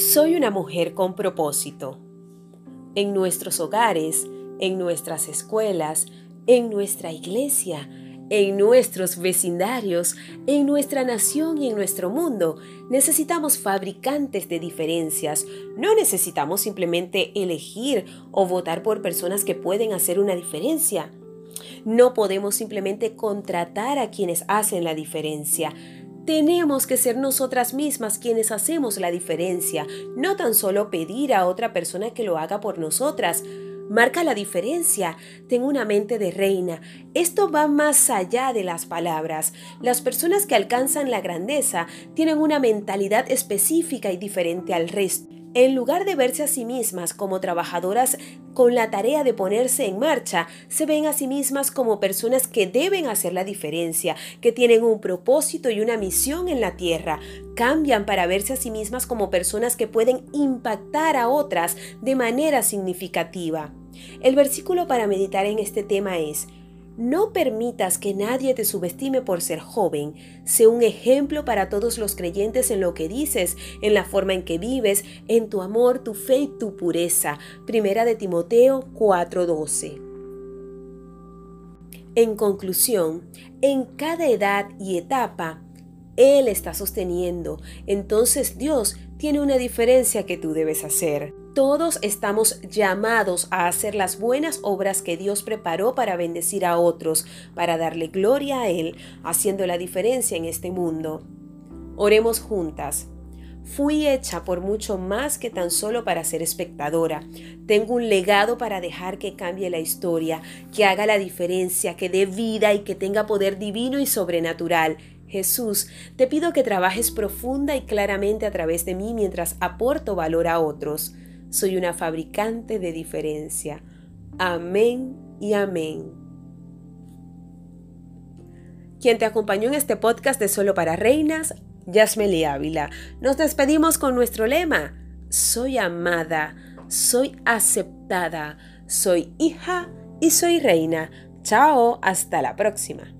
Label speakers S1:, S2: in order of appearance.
S1: Soy una mujer con propósito. En nuestros hogares, en nuestras escuelas, en nuestra iglesia, en nuestros vecindarios, en nuestra nación y en nuestro mundo, necesitamos fabricantes de diferencias. No necesitamos simplemente elegir o votar por personas que pueden hacer una diferencia. No podemos simplemente contratar a quienes hacen la diferencia. Tenemos que ser nosotras mismas quienes hacemos la diferencia, no tan solo pedir a otra persona que lo haga por nosotras. Marca la diferencia. Tengo una mente de reina. Esto va más allá de las palabras. Las personas que alcanzan la grandeza tienen una mentalidad específica y diferente al resto. En lugar de verse a sí mismas como trabajadoras con la tarea de ponerse en marcha, se ven a sí mismas como personas que deben hacer la diferencia, que tienen un propósito y una misión en la tierra. Cambian para verse a sí mismas como personas que pueden impactar a otras de manera significativa. El versículo para meditar en este tema es, no permitas que nadie te subestime por ser joven. Sé un ejemplo para todos los creyentes en lo que dices, en la forma en que vives, en tu amor, tu fe y tu pureza. Primera de Timoteo 4:12. En conclusión, en cada edad y etapa, Él está sosteniendo. Entonces Dios tiene una diferencia que tú debes hacer. Todos estamos llamados a hacer las buenas obras que Dios preparó para bendecir a otros, para darle gloria a Él, haciendo la diferencia en este mundo. Oremos juntas. Fui hecha por mucho más que tan solo para ser espectadora. Tengo un legado para dejar que cambie la historia, que haga la diferencia, que dé vida y que tenga poder divino y sobrenatural. Jesús, te pido que trabajes profunda y claramente a través de mí mientras aporto valor a otros. Soy una fabricante de diferencia. Amén y amén. Quien te acompañó en este podcast de Solo para Reinas, Yasmeli Ávila. Nos despedimos con nuestro lema. Soy amada, soy aceptada, soy hija y soy reina. Chao, hasta la próxima.